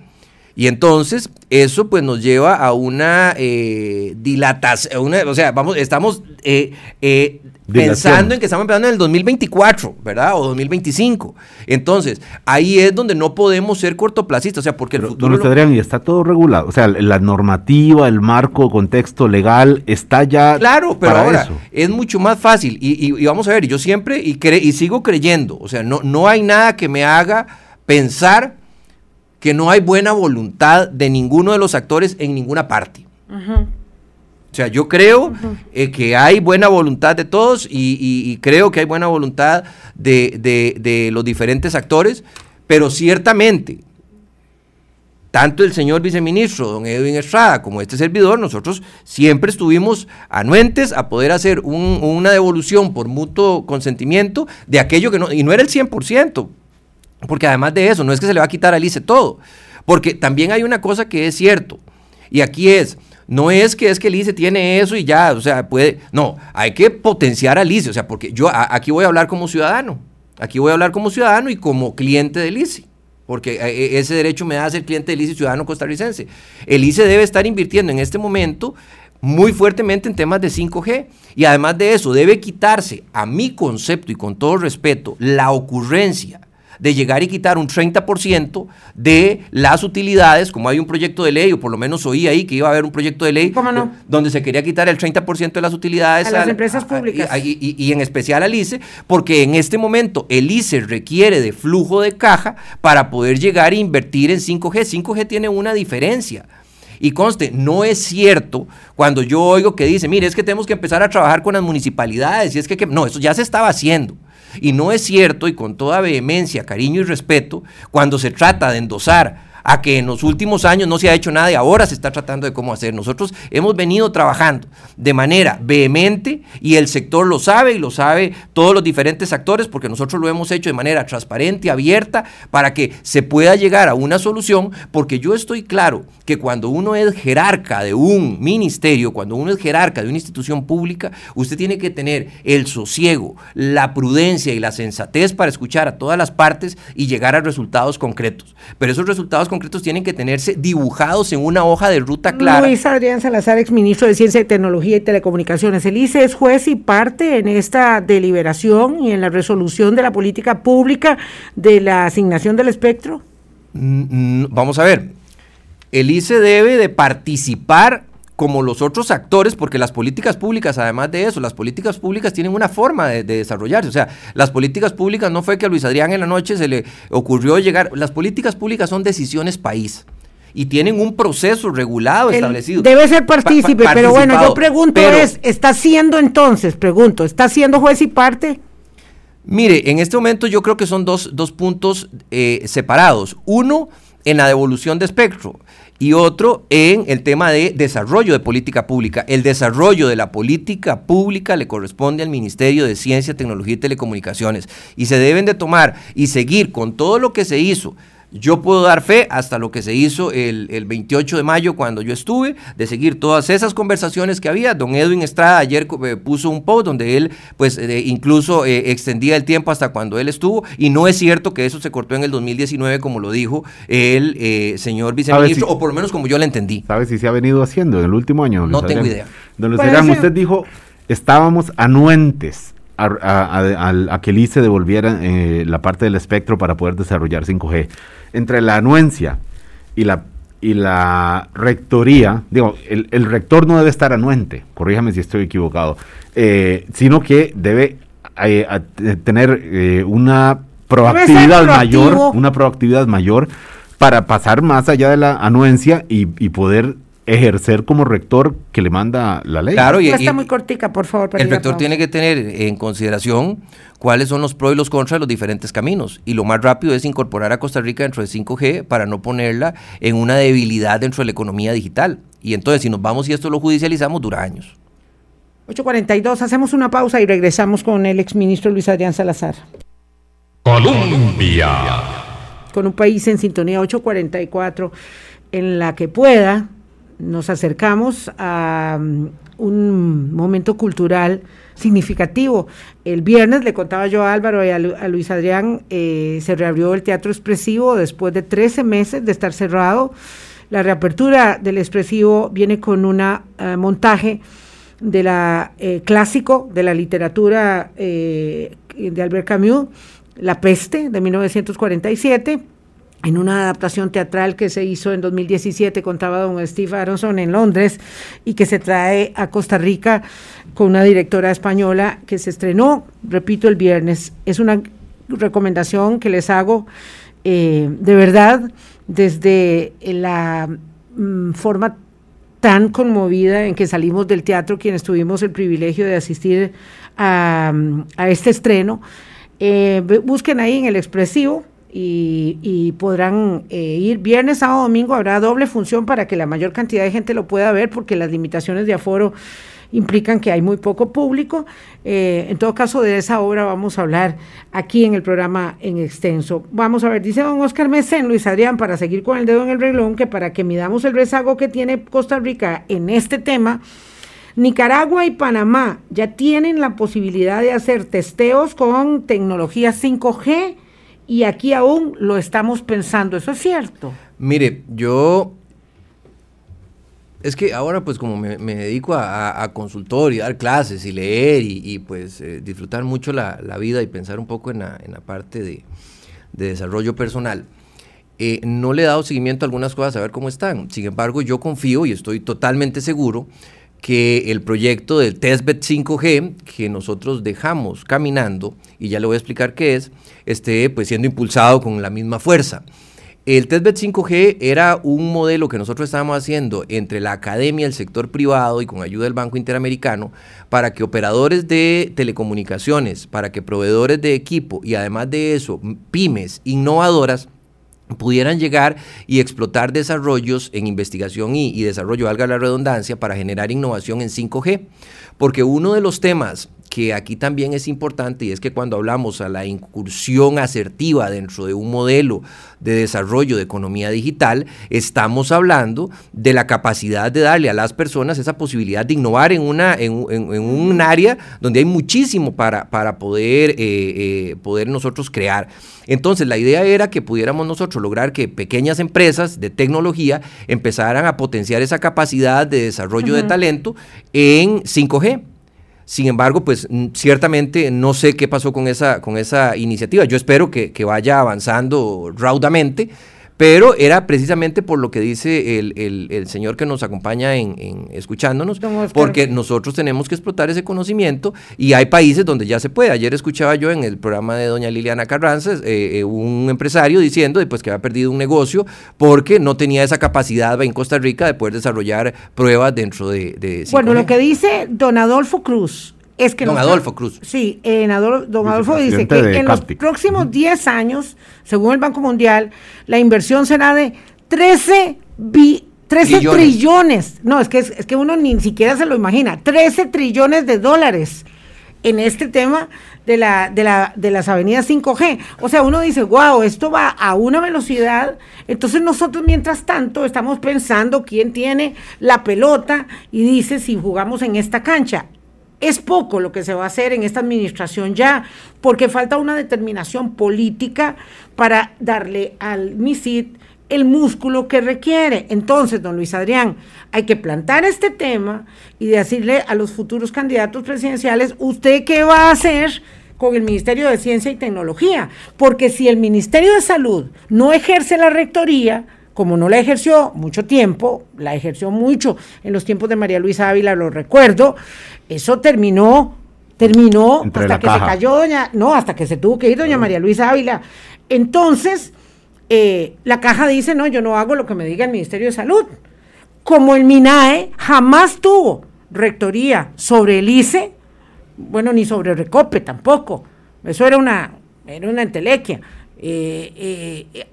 Y entonces eso pues nos lleva a una eh, dilatación, o sea, vamos, estamos eh, eh, pensando en que estamos empezando en el 2024, ¿verdad? O 2025. Entonces, ahí es donde no podemos ser cortoplacistas, o sea, porque el futuro... Don y está todo regulado, o sea, la normativa, el marco, contexto legal, está ya Claro, pero ahora es mucho más fácil, y, vamos a ver, yo siempre, y, y sigo creyendo, o sea, no, no hay nada que me haga pensar que no hay buena voluntad de ninguno de los actores en ninguna parte. O sea, yo creo eh, que hay buena voluntad de todos y, creo que hay buena voluntad de, los diferentes actores, pero ciertamente, tanto el señor viceministro, don Edwin Estrada, como este servidor, nosotros siempre estuvimos anuentes a poder hacer una devolución por mutuo consentimiento de aquello que no, y no era el 100%, porque además de eso, no es que se le va a quitar al ICE todo, porque también hay una cosa que es cierto, y aquí es, No es que es que tiene eso y ya, o sea, puede, no, hay que potenciar al ICE, o sea, porque yo aquí voy a hablar como ciudadano, aquí voy a hablar como ciudadano y como cliente del ICE, porque eh, eh, ese derecho me da a ser cliente del ICE ciudadano costarricense. El ICE debe estar invirtiendo en este momento muy fuertemente en temas de 5G y además de eso debe quitarse, a mi concepto y con todo respeto, la ocurrencia de llegar y quitar un 30% de las utilidades, como hay un proyecto de ley, o por lo menos oí ahí que iba a haber un proyecto de ley donde se quería quitar el 30% de las utilidades a las empresas públicas. y, en especial al ICE, porque en este momento el ICE requiere de flujo de caja para poder llegar e invertir en 5G. 5G tiene una diferencia. Y conste, no es cierto cuando yo oigo que dice, mire, es que tenemos que empezar a trabajar con las municipalidades, y es que, que no, eso ya se estaba haciendo. Y no es cierto, y con toda vehemencia, cariño y respeto, cuando se trata de endosar a que en los últimos años no se ha hecho nada y ahora se está tratando de cómo hacer. Nosotros hemos venido trabajando de manera vehemente y el sector lo sabe y lo sabe todos los diferentes actores porque nosotros lo hemos hecho de manera transparente, abierta, para que se pueda llegar a una solución porque yo estoy claro que cuando uno es jerarca de un ministerio, cuando uno es jerarca de una institución pública, usted tiene que tener el sosiego, la prudencia y la sensatez para escuchar a todas las partes y llegar a resultados concretos. Pero esos resultados concretos tienen que tenerse dibujados en una hoja de ruta clara. Luis Adrián Salazar, exministro de Ciencia, Tecnología y Telecomunicaciones. El ICE es juez y parte en esta deliberación y en la resolución de la política pública de la asignación del espectro. Mm, mm, vamos a ver, el ICE debe de participar como los otros actores, porque las políticas públicas, además de eso, las políticas públicas tienen una forma de, desarrollarse. O sea, las políticas públicas no fue que a Luis Adrián en la noche se le ocurrió llegar. Las políticas públicas son decisiones país y tienen un proceso regulado establecido. Debe ser partícipe, pero bueno, yo pregunto es, ¿está siendo entonces, pregunto, ¿está siendo juez y parte? Mire, en este momento yo creo que son dos, dos puntos eh, separados. Uno, en la devolución de espectro y otro en el tema de desarrollo de política pública. El desarrollo de la política pública le corresponde al Ministerio de Ciencia, Tecnología y Telecomunicaciones y se deben de tomar y seguir con todo lo que se hizo yo puedo dar fe hasta lo que se hizo el, 28 de mayo cuando yo estuve, de seguir todas esas conversaciones que había. Don Edwin Estrada ayer eh, puso un post donde él pues eh, incluso eh, extendía el tiempo hasta cuando él estuvo y no es cierto que eso se cortó en el 2019 como lo dijo el señor viceministro, o por lo menos como yo le entendí. ¿Sabe si se ha venido haciendo en el último año? no tengo idea. Don Luis usted dijo, estábamos anuentes a, que el ICE devolviera la parte del espectro para poder desarrollar 5G entre la anuencia y la, y la rectoría, digo, el, rector no debe estar anuente, corríjame si estoy equivocado, eh, sino que debe eh, tener eh, una proactividad mayor, una proactividad mayor para pasar más allá de la anuencia y, y poder ejercer como rector que le manda la ley. Claro, y, está muy cortica, por favor. El rector tiene que tener en consideración cuáles son los pros y los contras de los diferentes caminos. Y lo más rápido es incorporar a Costa Rica dentro de 5G para no ponerla en una debilidad dentro de la economía digital. Y entonces, si nos vamos y esto lo judicializamos, dura años. 8.42, hacemos una pausa y regresamos con el exministro Luis Adrián Salazar. Colombia. Con un país en sintonía 844, en la que pueda nos acercamos a mm, un momento cultural significativo. El viernes, le contaba yo a Álvaro y a, Luis Adrián, eh, se reabrió el Teatro Expresivo después de 13 meses de estar cerrado. La reapertura del Expresivo viene con un eh, montaje de la eh, clásico de la literatura de Albert Camus, La peste, de 1947 en una adaptación teatral que se hizo en 2017, contaba don Steve Aronson en Londres, y que se trae a Costa Rica con una directora española que se estrenó, repito, el viernes. Es una recomendación que les hago eh, de verdad desde la mm, forma tan conmovida en que salimos del teatro, quienes tuvimos el privilegio de asistir a, este estreno. Eh, busquen ahí en el expresivo y, podrán eh, ir viernes, sábado, domingo, habrá doble función para que la mayor cantidad de gente lo pueda ver porque las limitaciones de aforo implican que hay muy poco público. Eh, en todo caso, de esa obra vamos a hablar aquí en el programa en extenso. Vamos a ver, dice don Oscar Mesén, Luis Adrián, para seguir con el dedo en el reglón, que para que midamos el rezago que tiene Costa Rica en este tema, Nicaragua y Panamá ya tienen la posibilidad de hacer testeos con tecnología 5G y aquí aún lo estamos pensando. ¿Eso es cierto? Mire, yo es que ahora pues como me, dedico a, consultor y dar clases y leer y, pues eh, disfrutar mucho la, vida y pensar un poco en la, parte de, desarrollo personal, eh, no le he dado seguimiento a algunas cosas a ver cómo están. Sin embargo, yo confío y estoy totalmente seguro que el proyecto del Testbed 5G que nosotros dejamos caminando, y ya le voy a explicar qué es, esté pues siendo impulsado con la misma fuerza. El Testbed 5G era un modelo que nosotros estábamos haciendo entre la academia, el sector privado y con ayuda del Banco Interamericano para que operadores de telecomunicaciones, para que proveedores de equipo y además de eso, pymes innovadoras pudieran llegar y explotar desarrollos en investigación y, desarrollo, valga la redundancia, para generar innovación en 5G. Porque uno de los temas que aquí también es importante y es que cuando hablamos a la incursión asertiva dentro de un modelo de desarrollo de economía digital, estamos hablando de la capacidad de darle a las personas esa posibilidad de innovar en, una, en, un área donde hay muchísimo para, para poder, eh, eh, poder nosotros crear. Entonces la idea era que pudiéramos nosotros lograr que pequeñas empresas de tecnología empezaran a potenciar esa capacidad de desarrollo de talento en 5G. Sin embargo, pues ciertamente no sé qué pasó con esa, con esa iniciativa. Yo espero que, que vaya avanzando raudamente pero era precisamente por lo que dice el, señor que nos acompaña en, escuchándonos, porque nosotros tenemos que explotar ese conocimiento y hay países donde ya se puede. Ayer escuchaba yo en el programa de doña Liliana Carranza eh, eh, un empresario diciendo pues, que había perdido un negocio porque no tenía esa capacidad en Costa Rica de poder desarrollar pruebas dentro de... de bueno, lo que dice don Adolfo Cruz, es que don Adolfo Cruz. Sí, en don Adolfo dice que en los próximos 10 años, según el Banco Mundial, la inversión será de 13 13 trillones. No, es que, es, que uno ni siquiera se lo imagina. 13 trillones de dólares en este tema de, la, de, la, de las avenidas 5G. O sea, uno dice, wow, esto va a una velocidad. Entonces nosotros, mientras tanto, estamos pensando quién tiene la pelota y dice si jugamos en esta cancha. Es poco lo que se va a hacer en esta administración ya, porque falta una determinación política para darle al MISID el músculo que requiere. Entonces, don Luis Adrián, hay que plantar este tema y decirle a los futuros candidatos presidenciales, ¿usted qué va a hacer? con el Ministerio de Ciencia y Tecnología, porque si el Ministerio de Salud no ejerce la rectoría, como no la ejerció mucho tiempo, la ejerció mucho en los tiempos de María Luisa Ávila, lo recuerdo, eso terminó, terminó hasta que se cayó doña, no, hasta que se tuvo que ir doña María Luisa Ávila. Entonces, eh, la caja dice, no, yo no hago lo que me diga el Ministerio de Salud. Como el MINAE jamás tuvo rectoría sobre el ICE, bueno, ni sobre Recope tampoco. Eso era una, era una entelequia. Eh, eh,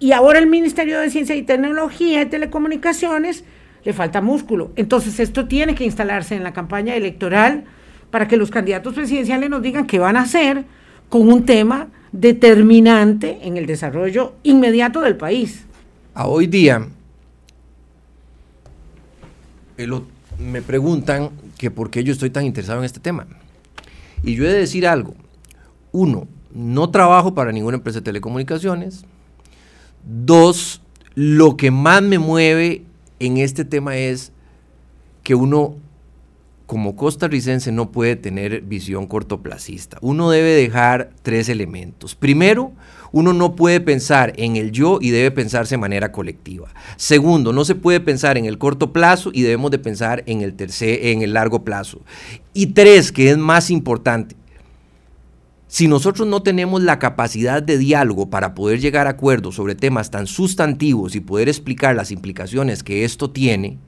y ahora el Ministerio de Ciencia y Tecnología y Telecomunicaciones le falta músculo. Entonces esto tiene que instalarse en la campaña electoral para que los candidatos presidenciales nos digan qué van a hacer con un tema determinante en el desarrollo inmediato del país. A hoy día me preguntan que por qué yo estoy tan interesado en este tema. Y yo he de decir algo. Uno, no trabajo para ninguna empresa de telecomunicaciones, Dos, lo que más me mueve en este tema es que uno como costarricense no puede tener visión cortoplacista. Uno debe dejar tres elementos. Primero, uno no puede pensar en el yo y debe pensarse de manera colectiva. Segundo, no se puede pensar en el corto plazo y debemos de pensar en el tercer, en el largo plazo. Y tres, que es más importante, si nosotros no tenemos la capacidad de diálogo para poder llegar a acuerdos sobre temas tan sustantivos y poder explicar las implicaciones que esto tiene,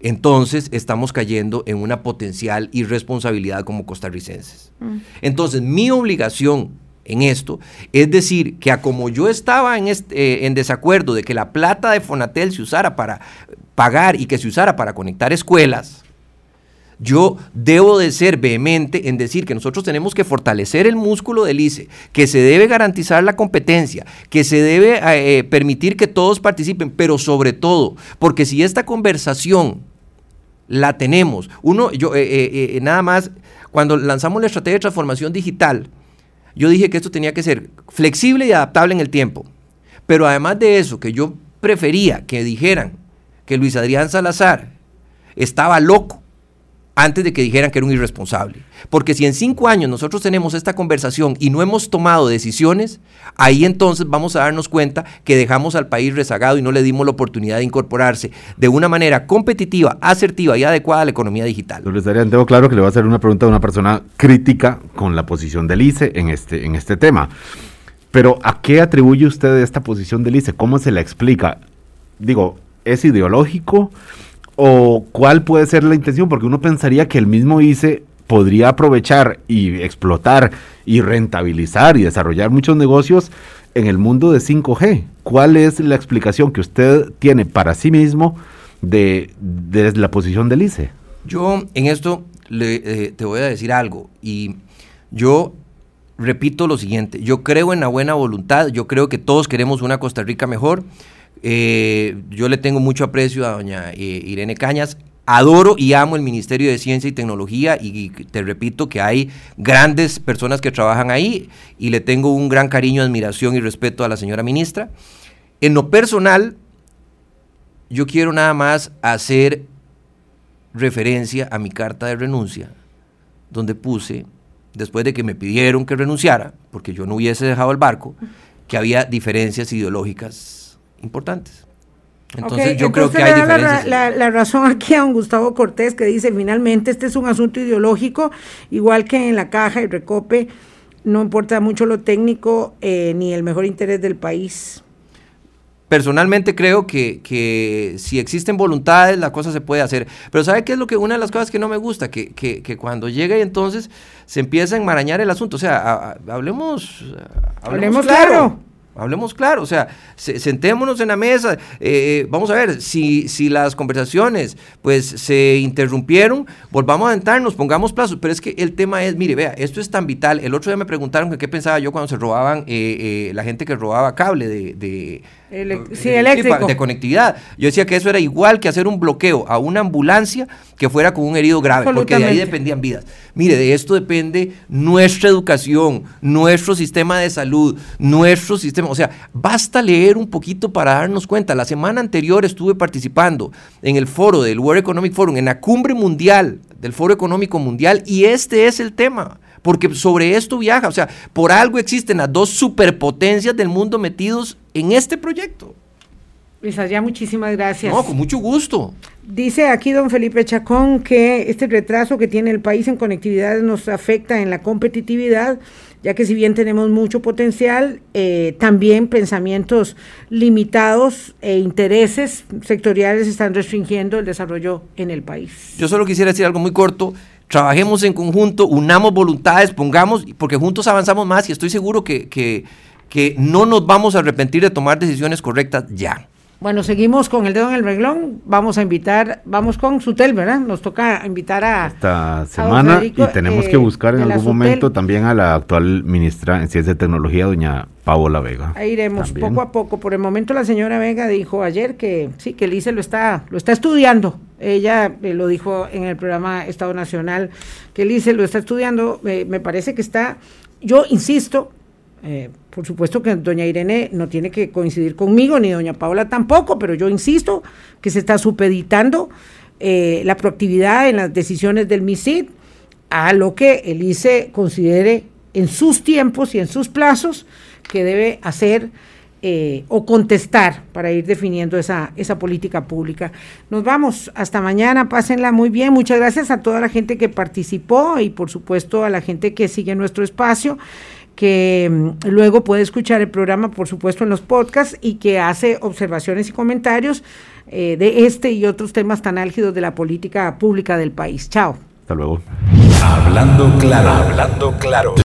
entonces estamos cayendo en una potencial irresponsabilidad como costarricenses. Mm. Entonces, mi obligación en esto es decir que a como yo estaba en, este, en desacuerdo de que la plata de Fonatel se usara para pagar y que se usara para conectar escuelas, yo debo de ser vehemente en decir que nosotros tenemos que fortalecer el músculo del ICE, que se debe garantizar la competencia, que se debe eh, eh, permitir que todos participen, pero sobre todo, porque si esta conversación la tenemos, uno, yo, eh, nada más, cuando lanzamos la estrategia de transformación digital, yo dije que esto tenía que ser flexible y adaptable en el tiempo. Pero además de eso, que yo prefería que dijeran que Luis Adrián Salazar estaba loco antes de que dijeran que era un irresponsable. Porque si en cinco años nosotros tenemos esta conversación y no hemos tomado decisiones, ahí entonces vamos a darnos cuenta que dejamos al país rezagado y no le dimos la oportunidad de incorporarse de una manera competitiva, asertiva y adecuada a la economía digital. Adrián, tengo claro que le voy a hacer una pregunta a una persona crítica con la posición del ICE en este, en este tema. Pero ¿a qué atribuye usted esta posición del ICE? ¿Cómo se la explica? Digo, ¿es ideológico? ¿O cuál puede ser la intención? Porque uno pensaría que el mismo ICE podría aprovechar y explotar y rentabilizar y desarrollar muchos negocios en el mundo de 5G. ¿Cuál es la explicación que usted tiene para sí mismo de, la posición del ICE? Yo en esto eh, te voy a decir algo y yo repito lo siguiente, yo creo en la buena voluntad, yo creo que todos queremos una Costa Rica mejor eh, yo le tengo mucho aprecio a doña eh, Irene Cañas. Adoro y amo el Ministerio de Ciencia y Tecnología y, te repito que hay grandes personas que trabajan ahí y le tengo un gran cariño, admiración y respeto a la señora ministra. En lo personal, yo quiero nada más hacer referencia a mi carta de renuncia, donde puse, después de que me pidieron que renunciara, porque yo no hubiese dejado el barco, que había diferencias ideológicas importantes. Entonces yo creo que hay diferencias. La, la, razón aquí a don Gustavo Cortés que dice finalmente este es un asunto ideológico, igual que en la caja y recope, no importa mucho lo técnico eh, ni el mejor interés del país. Personalmente creo que, que, si existen voluntades, la cosa se puede hacer. Pero ¿sabe qué es lo que una de las cosas que no me gusta? Que, que, que cuando llega y entonces se empieza a enmarañar el asunto. O sea, hablemos, hablemos, claro. Hablemos claro, o sea, sentémonos en la mesa, eh, eh, vamos a ver, si, si las conversaciones pues se interrumpieron, volvamos a entrarnos, pongamos plazos, pero es que el tema es, mire, vea, esto es tan vital, el otro día me preguntaron qué pensaba yo cuando se robaban eh, la gente que robaba cable de sí, eléctrico. de conectividad. Yo decía que eso era igual que hacer un bloqueo a una ambulancia que fuera con un herido grave, porque de ahí dependían vidas. Mire, de esto depende nuestra educación, nuestro sistema de salud, nuestro sistema. O sea, basta leer un poquito para darnos cuenta. La semana anterior estuve participando en el foro del World Economic Forum, en la cumbre mundial del Foro Económico Mundial, y este es el tema porque sobre esto viaja, o sea, por algo existen las dos superpotencias del mundo metidos en este proyecto. Luis ya muchísimas gracias. No, con mucho gusto. Dice aquí don Felipe Chacón que este retraso que tiene el país en conectividad nos afecta en la competitividad, ya que si bien tenemos mucho potencial, eh, también pensamientos limitados e intereses sectoriales están restringiendo el desarrollo en el país. Yo solo quisiera decir algo muy corto trabajemos en conjunto, unamos voluntades, pongamos, porque juntos avanzamos más y estoy seguro que, que, que no nos vamos a arrepentir de tomar decisiones correctas ya. Bueno, seguimos con el dedo en el reglón. Vamos a invitar, vamos con Sutel, ¿verdad? Nos toca invitar a. Esta semana y tenemos que eh, buscar en algún momento también a la actual ministra en Ciencia y Tecnología, doña Paola Vega. Ahí iremos poco a poco. Por el momento, la señora Vega dijo ayer que sí, que el ICE lo está, lo está estudiando. Ella eh, lo dijo en el programa Estado Nacional, que el ICE lo está estudiando. Eh, me parece que está. Yo insisto, eh, por supuesto que doña Irene no tiene que coincidir conmigo, ni doña Paola tampoco, pero yo insisto que se está supeditando eh, la proactividad en las decisiones del MISID a lo que el ICE considere en sus tiempos y en sus plazos que debe hacer eh, o contestar para ir definiendo esa, esa política pública. Nos vamos, hasta mañana, pásenla muy bien. Muchas gracias a toda la gente que participó y por supuesto a la gente que sigue nuestro espacio que mm, luego puede escuchar el programa, por supuesto, en los podcasts y que hace observaciones y comentarios eh, de este y otros temas tan álgidos de la política pública del país. Chao. Hasta luego. Hablando claro, hablando claro.